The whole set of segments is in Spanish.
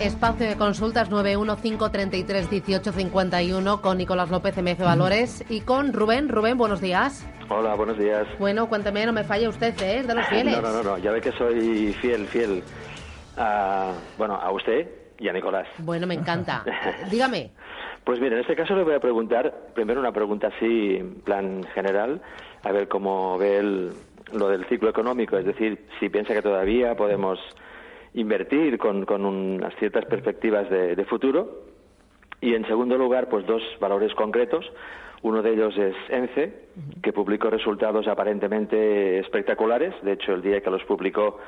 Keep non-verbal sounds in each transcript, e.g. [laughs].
Espacio de consultas 915331851 con Nicolás López, MF Valores, y con Rubén. Rubén, buenos días. Hola, buenos días. Bueno, cuénteme, no me falle usted, ¿eh? de los fieles. [laughs] No, no, no, no, ya ve que soy fiel, fiel a, bueno, a usted y a Nicolás. Bueno, me encanta. [laughs] Dígame. Pues mire, en este caso le voy a preguntar, primero una pregunta así, en plan general, a ver cómo ve el, lo del ciclo económico, es decir, si piensa que todavía podemos invertir con, con unas ciertas perspectivas de, de futuro. Y en segundo lugar, pues dos valores concretos. Uno de ellos es ENCE, que publicó resultados aparentemente espectaculares. De hecho, el día que los publicó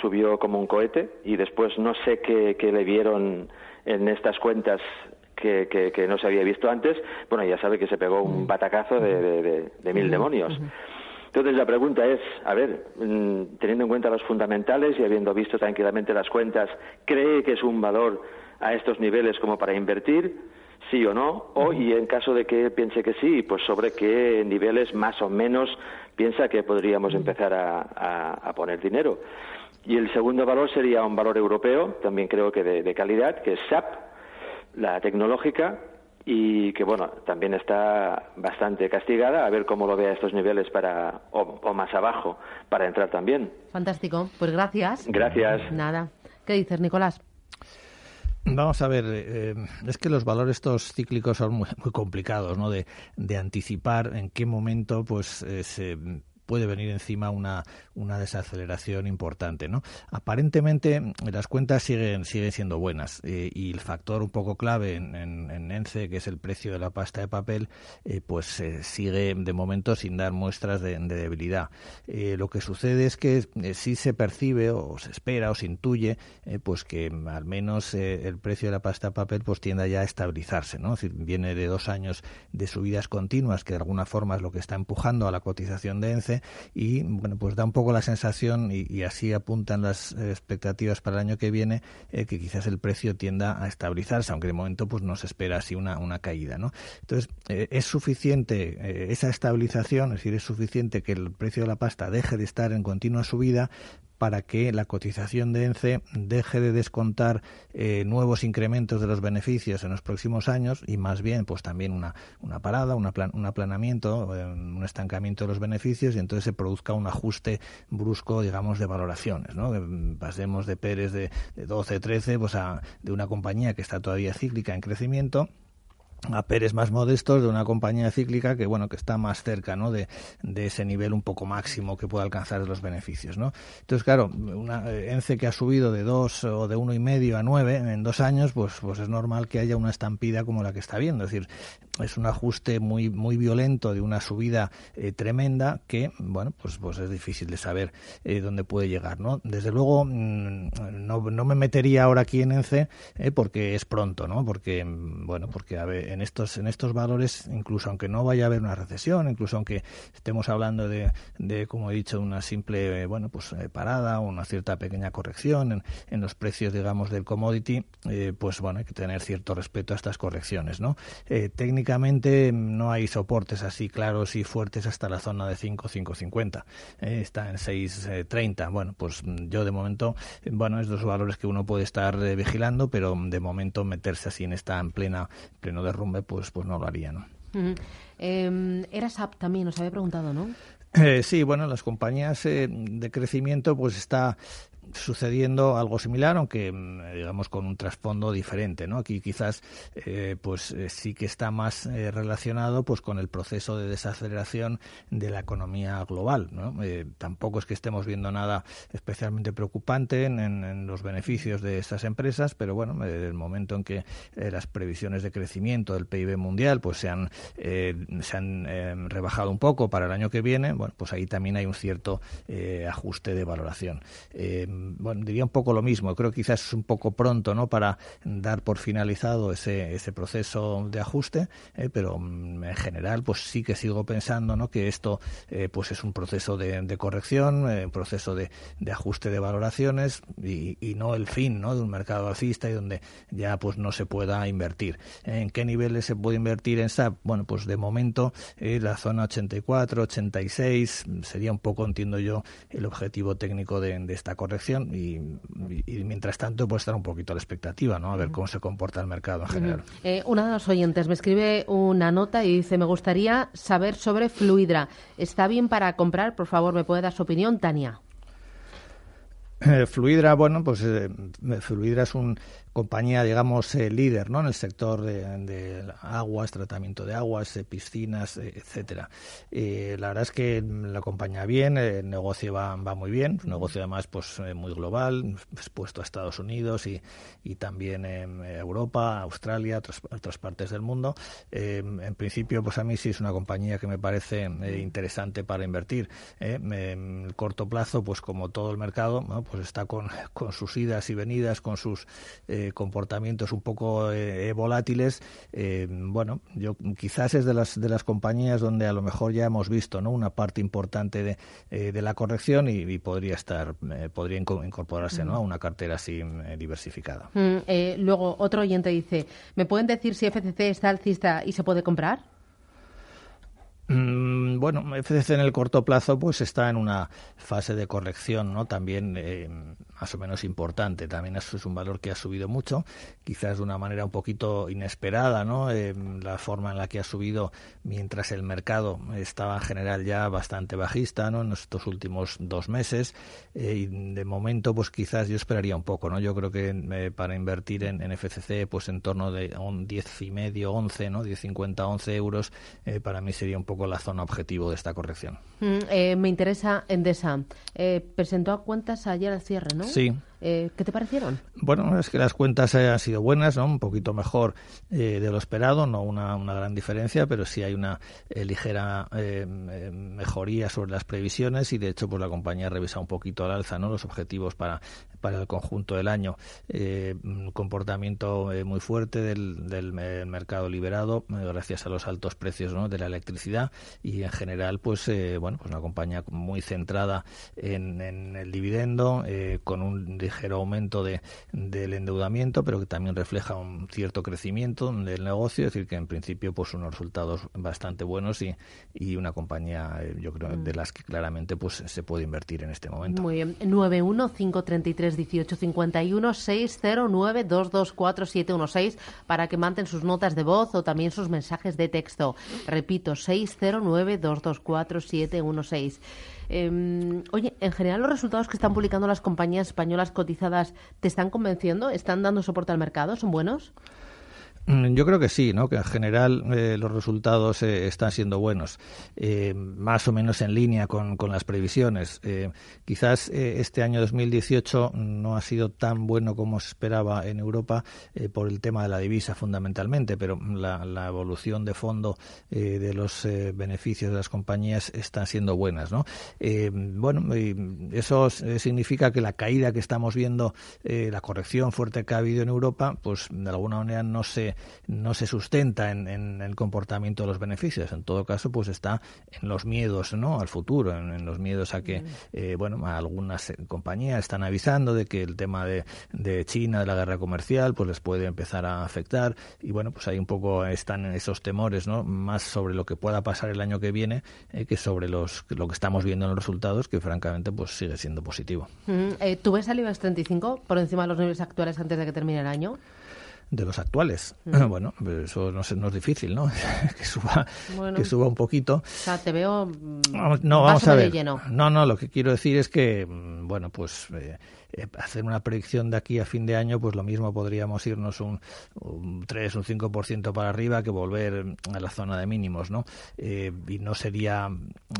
subió como un cohete y después no sé qué, qué le vieron en estas cuentas que, que, que, no se había visto antes. Bueno, ya sabe que se pegó un batacazo de, de, de mil demonios. Entonces la pregunta es, a ver, mm, teniendo en cuenta los fundamentales y habiendo visto tranquilamente las cuentas, ¿cree que es un valor a estos niveles como para invertir? Sí o no, o y en caso de que piense que sí, pues sobre qué niveles más o menos piensa que podríamos empezar a, a, a poner dinero. Y el segundo valor sería un valor europeo, también creo que de, de calidad, que es SAP, la tecnológica, y que bueno también está bastante castigada. A ver cómo lo ve a estos niveles para o, o, más abajo para entrar también. Fantástico. Pues gracias. Gracias. Nada. Qué dices Nicolás Vamos a ver, eh, es que los valores estos cíclicos son muy, muy complicados, ¿no? De, de, anticipar en qué momento, pues, eh, se puede venir encima una, una desaceleración importante. ¿no? Aparentemente las cuentas siguen, siguen siendo buenas eh, y el factor un poco clave en, en, en, ENCE, que es el precio de la pasta de papel, eh, pues eh, sigue de momento sin dar muestras de, de debilidad. Lo que sucede es que sí se percibe o se espera o se intuye pues que al menos el precio de la pasta de papel pues tienda ya a estabilizarse. ¿no? Viene de dos años de subidas continuas que de alguna forma es lo que está empujando a la cotización de ENCE y bueno pues da un poco la sensación y, así apuntan las expectativas para el año que viene eh, que quizás el precio tienda a estabilizarse aunque de momento pues no se espera así una, una caída ¿no? entonces eh, es suficiente eh, esa estabilización es decir es suficiente que el precio de la pasta deje de estar en continua subida para que la cotización de ENCE deje de descontar eh, nuevos incrementos de los beneficios en los próximos años y más bien pues también una, una parada, una plan, un aplanamiento, eh, un estancamiento de los beneficios y entonces se produzca un ajuste brusco, digamos, de valoraciones, ¿no? Que pasemos de Pérez de, de 12, 13, pues a de una compañía que está todavía cíclica en crecimiento a Pérez más modestos de una compañía cíclica que bueno que está más cerca ¿no? de, de ese nivel un poco máximo que puede alcanzar los beneficios ¿no? entonces claro una eh, ENCE que ha subido de dos o de uno y medio a nueve en dos años pues pues es normal que haya una estampida como la que está viendo es decir es un ajuste muy muy violento de una subida eh, tremenda que bueno pues pues es difícil de saber eh, dónde puede llegar no desde luego mmm, no, no me metería ahora aquí en ENCE eh, porque es pronto no porque bueno porque a ver en estos, en estos valores, incluso aunque no vaya a haber una recesión, incluso aunque estemos hablando de, de como he dicho, una simple bueno, pues, eh, parada una cierta pequeña corrección en, en los precios, digamos, del commodity, pues bueno, hay que tener cierto respeto a estas correcciones. ¿no? Eh, técnicamente no hay soportes así claros y fuertes hasta la zona de 5, 5,50. Eh, está en 6,30. Bueno, pues yo de momento, bueno, es dos valores que uno puede estar vigilando, pero de momento meterse así en esta en plena pleno derrumbe pues, pues no lo haría, ¿no? Uh -huh. eh, era SAP también, nos había preguntado, ¿no? Eh, sí, bueno, las compañías eh, de crecimiento pues está sucediendo algo similar, aunque mm, digamos con un trasfondo diferente, ¿no? Aquí quizás eh, pues eh, sí que está más eh, relacionado pues con el proceso de desaceleración de la economía global, ¿no? Tampoco es que estemos viendo nada especialmente preocupante en, los beneficios de estas empresas, pero bueno, el momento en que las previsiones de crecimiento del PIB mundial pues se han se han rebajado un poco para el año que viene, bueno, pues ahí también hay un cierto ajuste de valoración. Bueno, diría un poco lo mismo. Creo que quizás es un poco pronto, ¿no? Para dar por finalizado ese, ese proceso de ajuste, eh, pero mm, en general, pues sí que sigo pensando, ¿no? Que esto, eh, pues es un proceso de, de corrección, eh, un proceso de, de, ajuste de valoraciones y, y, no el fin, ¿no? De un mercado alcista y donde ya, pues no se pueda invertir. ¿En qué niveles se puede invertir en SAP? Bueno, pues de momento eh, la zona 84, 86 sería un poco, entiendo yo, el objetivo técnico de esta corrección corrección y, mientras tanto puede estar un poquito a la expectativa, ¿no? A ver cómo se comporta el mercado en general. Eh, una de los oyentes me escribe una nota y dice, me gustaría saber sobre Fluidra. ¿Está bien para comprar? Por favor, ¿me puede dar su opinión, Tania? Eh, Fluidra, bueno, pues eh, Fluidra es un compañía, digamos, eh, líder ¿no? en el sector de, aguas, tratamiento de aguas, piscinas, etcétera. la verdad es que la acompaña bien, el negocio va, va muy bien, un negocio además pues muy global, expuesto a Estados Unidos y, y también en Europa, Australia, otras, otras partes del mundo. en principio, pues a mí sí es una compañía que me parece interesante para invertir. en el corto plazo, pues como todo el mercado, pues está con, [laughs] con sus idas y venidas, con sus eh, comportamientos un poco eh, volátiles. Eh, bueno, yo quizás es de las de las compañías donde a lo mejor ya hemos visto, ¿no? Una parte importante de, de la corrección y, podría estar, podría incorporarse, ¿no? A una cartera así diversificada. Mm, luego otro oyente dice, ¿me pueden decir si FCC está alcista y se puede comprar? Mm, bueno, FCC en el corto plazo pues está en una fase de corrección, ¿no? También eh, más o menos importante. También es un valor que ha subido mucho, quizás de una manera un poquito inesperada, ¿no? Eh, la forma en la que ha subido mientras el mercado estaba en general ya bastante bajista, ¿no? En estos últimos dos meses eh, y de momento pues quizás yo esperaría un poco, ¿no? Yo creo que para invertir en, FCC pues en torno de un 10 y medio, 11, ¿no? 10,50, 11 euros para mí sería un poco la zona objetivo de esta corrección. Mm, eh, me interesa Endesa. Eh, presentó cuentas ayer al cierre, ¿no? Sí. Eh, ¿Qué te parecieron? Bueno, es que las cuentas han sido buenas, ¿no? un poquito mejor eh, de lo esperado, no una, una, gran diferencia, pero sí hay una eh, ligera mejoría sobre las previsiones y de hecho pues la compañía revisa un poquito al alza ¿no? los objetivos para, para el conjunto del año. un comportamiento muy fuerte del, del mercado liberado gracias a los altos precios ¿no? de la electricidad y en general pues bueno pues una compañía muy centrada en, en el dividendo con un ligero aumento de, del endeudamiento, pero que también refleja un cierto crecimiento del negocio, es decir, que en principio pues unos resultados bastante buenos y, y una compañía, eh, yo creo, de mm. las que claramente pues se puede invertir en este momento. Muy bien. 915331851 para que manden sus notas de voz o también sus mensajes de texto. Repito, 609224716. Eh, oye, en general los resultados que están publicando las compañías españolas cotizadas te están convenciendo, están dando soporte al mercado, son buenos. Mm, yo creo que sí, ¿no? que en general eh, los resultados eh, están siendo buenos, eh, más o menos en línea con, las previsiones. quizás este año 2018 no ha sido tan bueno como se esperaba en Europa por el tema de la divisa fundamentalmente, pero la, la evolución de fondo de los beneficios de las compañías están siendo buenas. ¿no? bueno, eso significa que la caída que estamos viendo, la corrección fuerte que ha habido en Europa, pues de alguna manera no se no se sustenta en, el comportamiento de los beneficios. En todo caso, pues está en los miedos ¿no? al futuro, en, los miedos a que, eh, bueno, algunas compañías están avisando de que el tema de, de, China, de la guerra comercial, pues les puede empezar a afectar. Y bueno, pues ahí un poco están esos temores, ¿no? Más sobre lo que pueda pasar el año que viene eh, que sobre los, lo que estamos viendo en los resultados, que francamente pues sigue siendo positivo. Eh, ¿Tú ves al IBEX 35 por encima de los niveles actuales antes de que termine el año? De los actuales. Mm. [laughs] Bueno, eso no es, no es difícil, ¿no? [laughs] que suba que suba un poquito. O sea, te veo no, vamos a ver. No, no, lo que quiero decir es que mm, bueno, pues eh, eh, hacer una predicción de aquí a fin de año, pues lo mismo podríamos irnos un, un 3, un 5% para arriba que volver a la zona de mínimos, ¿no? Eh, y no sería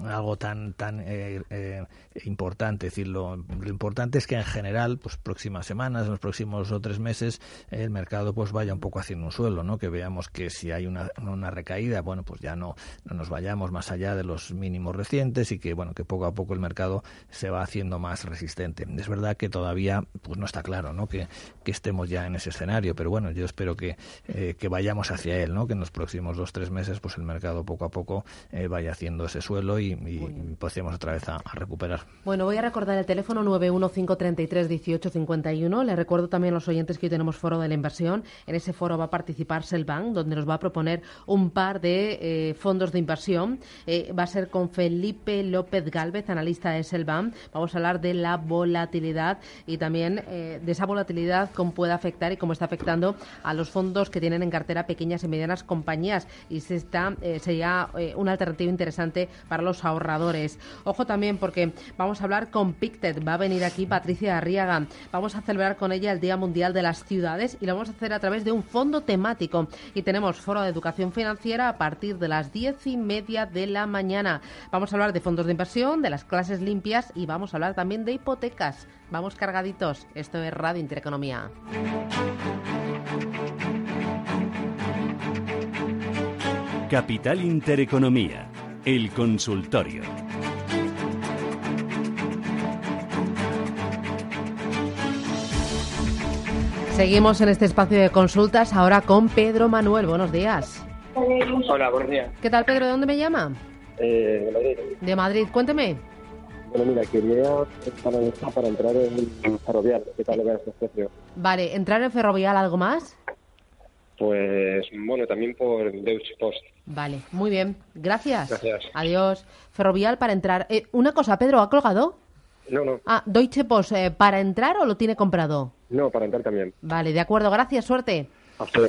algo tan tan eh, importante. Es decir, lo, importante es que en general, pues próximas semanas, en los próximos o tres meses, el mercado pues vaya un poco haciendo un suelo, ¿no? Que veamos que si hay una, una recaída, bueno, pues ya no, no nos vayamos más allá de los mínimos recientes y que, bueno, que poco a poco el mercado se va haciendo más resistente. Es verdad que todavía pues no está claro ¿no? Que, que estemos ya en ese escenario, pero bueno, yo espero que, eh, que vayamos hacia él, ¿no? que en los próximos dos tres meses pues el mercado poco a poco eh, vaya haciendo ese suelo y, y, otra vez a, recuperar. Bueno, voy a recordar el teléfono 915331851. Le recuerdo también a los oyentes que hoy tenemos foro de la inversión. En ese foro va a participar Selbank, donde nos va a proponer un par de eh, fondos de inversión. va a ser con Felipe López Galvez, analista de Selbank. Vamos a hablar de la volatilidad y también eh, de esa volatilidad, cómo puede afectar y cómo está afectando a los fondos que tienen en cartera pequeñas y medianas compañías. Y se está, eh, sería eh, una alternativa interesante para los ahorradores. Ojo también porque vamos a hablar con Pictet. Va a venir aquí Patricia Arriaga. Vamos a celebrar con ella el Día Mundial de las Ciudades y lo vamos a hacer a través de un fondo temático. Y tenemos foro de educación financiera a partir de las diez y media de la mañana. Vamos a hablar de fondos de inversión, de las clases limpias y vamos a hablar también de hipotecas. Vamos cargaditos. Esto es Radio Intereconomía. Capital Intereconomía, el consultorio. Seguimos en este espacio de consultas ahora con Pedro Manuel. Buenos días. Hola, buenos días. ¿Qué tal, Pedro? ¿De dónde me llama? Eh, de Madrid. De Madrid. Cuénteme. Bueno, mira, quería para, para entrar en Ferrovial. ¿Qué tal le precios? Vale, ¿entrar en Ferrovial algo más? Pues bueno, también por Deutsche Post. Vale, muy bien. Gracias. Gracias. Adiós. Ferrovial para entrar. Eh, una cosa, Pedro, ¿ha colgado? No, no, Ah, Deutsche Post, eh, ¿para entrar o lo tiene comprado? no, para entrar también. Vale, de acuerdo. Gracias, suerte. Hasta.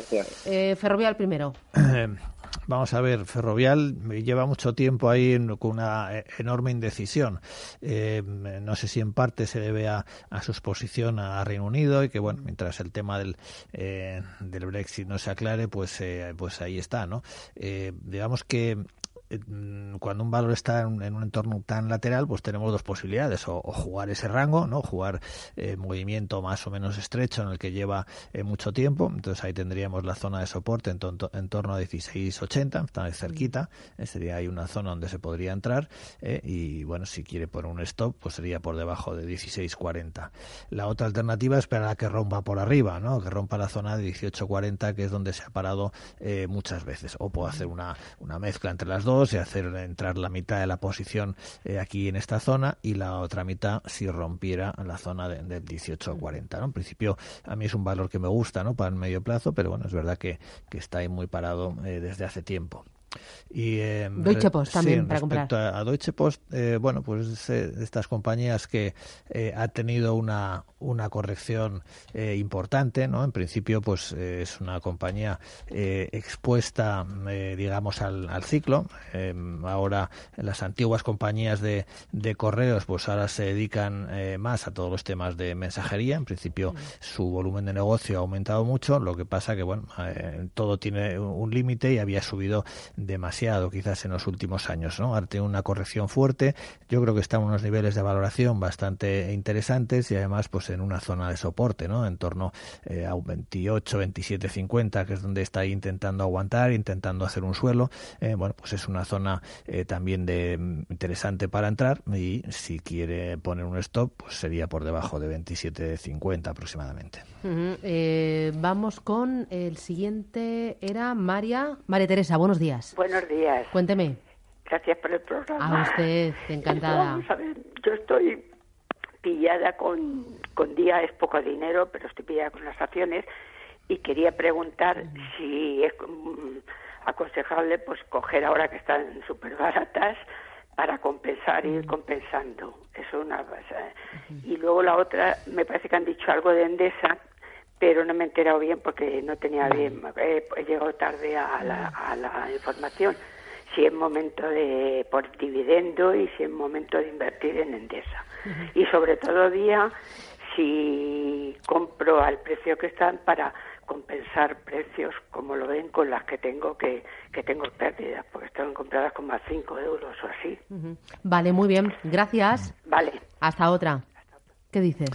Eh, Ferrovial primero. Vamos a ver, Ferrovial lleva mucho tiempo ahí en- con una eh, enorme indecisión. Eh, no sé si en parte se debe a, a su exposición a Reino Unido y que, bueno, mientras el tema del, eh, del Brexit no se aclare, pues, eh, pues ahí está, ¿no? Eh, digamos que eh, cuando un valor está en, en un entorno tan lateral, pues tenemos dos posibilidades, o, o jugar ese rango, ¿no? Jugar eh, movimiento más o menos estrecho en el que lleva eh, mucho tiempo, entonces ahí tendríamos la zona de soporte en, en torno a 16.80, está ahí cerquita, eh, sería ahí una zona donde se podría entrar eh, y bueno, si quiere poner un stop, pues sería por debajo de 16.40. La otra alternativa es esperar a que rompa por arriba, ¿no? Que rompa la zona de 18.40, que es donde se ha parado eh, muchas veces, o puedo hacer una, una mezcla entre las dos y hacer entrar la mitad de la posición eh, aquí en esta zona y la otra mitad si rompiera la zona de- del 18.40. ¿no? En principio, a mí es un valor que me gusta ¿no? para el medio plazo, pero bueno, es verdad que, que está ahí muy parado eh, desde hace tiempo. Y, eh, Deutsche Post también, sí, para a, a Deutsche Post, eh, bueno, pues es, eh, de estas compañías que eh, ha tenido una, una corrección eh, importante, ¿no? En principio, pues eh, es una compañía eh, expuesta, eh, digamos, al, al ciclo. Eh, ahora las antiguas compañías de, de correos, pues ahora se dedican eh, más a todos los temas de mensajería. En principio, su volumen de negocio ha aumentado mucho. Lo que pasa que, bueno, todo tiene un límite y había subido demasiado quizás en los últimos años, ¿no? Tiene una corrección fuerte. Yo creo que está en unos niveles de valoración bastante interesantes y además pues en una zona de soporte, ¿no? En torno eh, a un 28, 27, 50, que es donde está intentando aguantar, intentando hacer un suelo. Eh, bueno, pues es una zona eh, también de mm, interesante para entrar y si quiere poner un stop, pues sería por debajo de 27, 50 aproximadamente. Vamos con el siguiente. Era María. María Teresa, buenos días. Buenos días. Cuénteme. Gracias por el programa. A usted, encantada. Vamos a ver, yo estoy pillada con, con día es poco dinero, pero estoy pillada con las acciones y quería preguntar si es mm, aconsejable pues coger ahora que están súper baratas para compensar y ir compensando. Eso es una cosa. Y luego la otra, me parece que han dicho algo de Endesa, pero no me he enterado bien porque no tenía bien, eh, he llegado tarde a la, a la información. Si es momento de por dividendo y si es momento de invertir en Endesa. Y sobre todo día si compro al precio que están para compensar precios como lo ven con las que tengo que, que tengo pérdidas, porque están compradas como a 5 euros o así. Vale, muy bien. Gracias. Vale. Hasta otra. ¿Qué dices?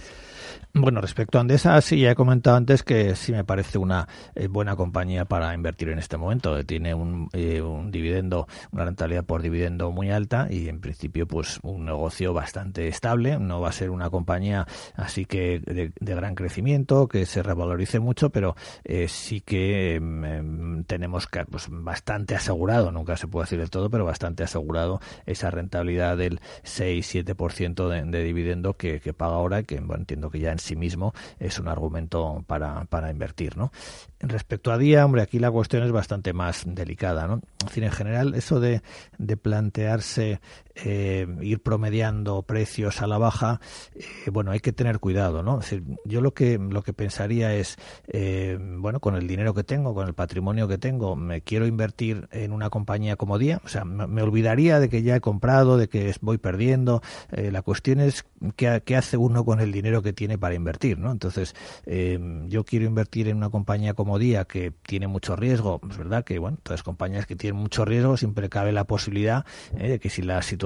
Bueno, respecto a Andesa, sí, ya he comentado antes que sí me parece una eh, buena compañía para invertir en este momento. Tiene un, eh, un dividendo, una rentabilidad por dividendo muy alta y en principio pues un negocio bastante estable. No va a ser una compañía así que de, gran crecimiento, que se revalorice mucho, pero eh, sí que em, em, tenemos que, pues, bastante asegurado, nunca se puede decir del todo, pero bastante asegurado esa rentabilidad del 6-7% de, de dividendo que paga ahora que bueno, entiendo que ya en sí mismo es un argumento para, para invertir, ¿no? Respecto a día, hombre, aquí la cuestión es bastante más delicada, ¿no? En general, eso de, de plantearse eh, ir promediando precios a la baja, eh, bueno, hay que tener cuidado, ¿no? Yo lo que lo que pensaría es, eh, bueno, con el dinero que tengo, con el patrimonio que tengo, me quiero invertir en una compañía como Día, o sea, me, olvidaría de que ya he comprado, de que voy perdiendo. la cuestión es qué, qué, hace uno con el dinero que tiene para invertir, ¿no? Entonces, yo quiero invertir en una compañía como Día que tiene mucho riesgo, es verdad que, bueno, todas las compañías que tienen mucho riesgo siempre cabe la posibilidad de que si la situación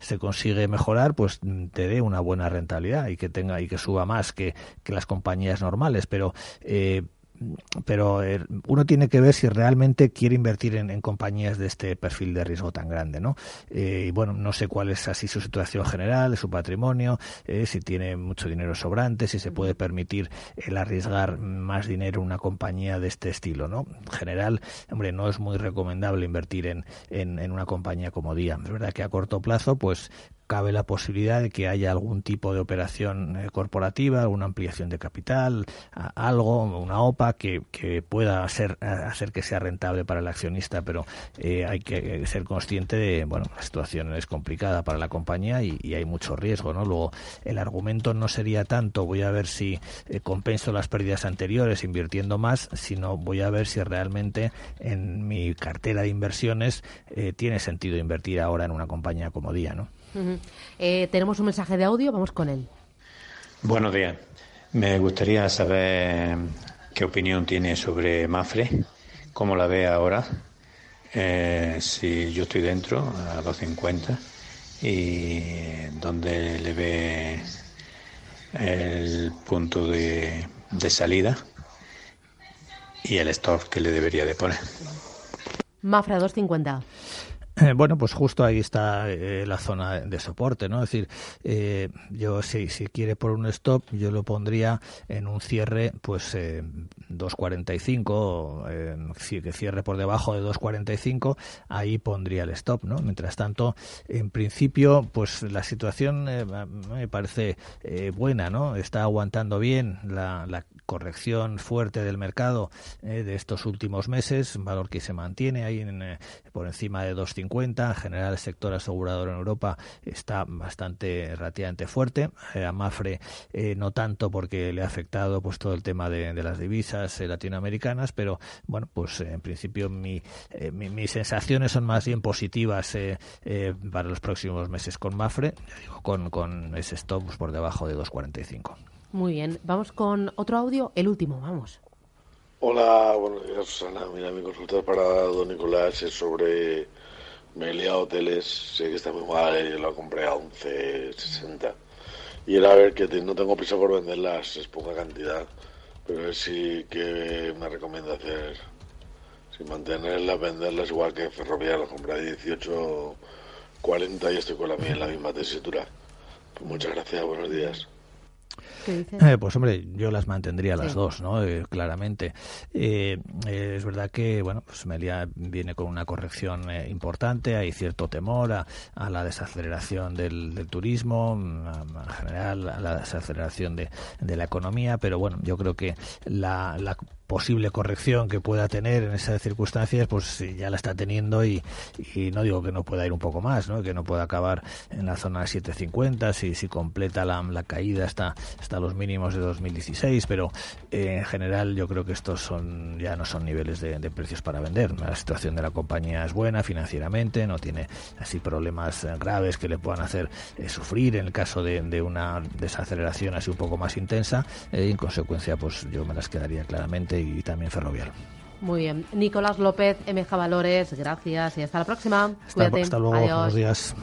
se consigue mejorar, pues te dé una buena rentabilidad y que tenga y que suba más que, que las compañías normales. Pero eh, pero eh, uno tiene que ver si realmente quiere invertir en, compañías de este perfil de riesgo tan grande, ¿no? Eh, y bueno, no sé cuál es así su situación general, su patrimonio, eh, si tiene mucho dinero sobrante, si se puede permitir el arriesgar más dinero en una compañía de este estilo, ¿no? En general, hombre, no es muy recomendable invertir en, en, en una compañía como Día. Es verdad que a corto plazo, pues cabe la posibilidad de que haya algún tipo de operación eh, corporativa, una ampliación de capital, algo, una OPA que, pueda hacer que sea rentable para el accionista, pero eh, hay que ser consciente de, bueno, la situación es complicada para la compañía y, hay mucho riesgo, ¿no? Luego, el argumento no sería tanto voy a ver si eh, compenso las pérdidas anteriores invirtiendo más, sino voy a ver si realmente en mi cartera de inversiones tiene sentido invertir ahora en una compañía como Día, ¿no? Eh, tenemos un mensaje de audio, vamos con él. Buenos días. Me gustaría saber qué opinión tiene sobre Mafre, cómo la ve ahora, eh, si yo estoy dentro a los 50 y dónde le ve el punto de, de salida y el stop que le debería de poner. Mafre a 250. Bueno, pues justo ahí está eh, la zona de soporte, ¿no? Es decir, eh, yo si, si quiere por un stop, yo lo pondría en un cierre, pues eh, 2.45, eh, que cierre por debajo de 2.45, ahí pondría el stop, ¿no? Mientras tanto, en principio, pues la situación me parece buena, ¿no? Está aguantando bien la, la corrección fuerte del mercado de estos últimos meses, un valor que se mantiene ahí en, por encima de 2.50 en general, el sector asegurador en Europa está bastante relativamente fuerte. Eh, a Mafre eh, no tanto porque le ha afectado pues todo el tema de, las divisas eh, latinoamericanas, pero bueno, pues en principio mi, mis sensaciones son más bien positivas para los próximos meses con Mafre, digo, con, con ese stop pues, por debajo de 2.45. Muy bien, vamos con otro audio, el último, vamos. Hola, buenos días, Susana. Mira, mi consulta para don Nicolás es sobre me he liado hoteles, sé que está muy mal, yo lo compré a 11.60. Y era a ver que no tengo prisa por venderlas, es poca cantidad, pero sí que me recomienda hacer, si mantenerlas, venderlas igual que Ferrovial, las compré a 18.40 y estoy con la mía en la misma tesitura. Pues muchas gracias, buenos días. Eh, pues hombre, yo las mantendría las dos, ¿no? Eh, claramente. Eh, es verdad que, bueno, pues Melia viene con una corrección importante, hay cierto temor a, la desaceleración del, turismo, en general a la desaceleración de, de, la economía, pero bueno, yo creo que la, la posible corrección que pueda tener en esas circunstancias, pues ya la está teniendo y, y, no digo que no pueda ir un poco más, ¿no? que no pueda acabar en la zona 750 si, si completa la, la caída hasta, hasta los mínimos de 2016, pero eh, en general yo creo que estos son ya no son niveles de, precios para vender. La situación de la compañía es buena financieramente, no tiene así problemas graves que le puedan hacer eh, sufrir en el caso de, de, una desaceleración así un poco más intensa eh, y en consecuencia pues yo me las quedaría claramente y también ferroviario. Muy bien. Nicolás López, MJ Valores, gracias y hasta la próxima. Hasta, Cuídate. hasta luego, buenos días.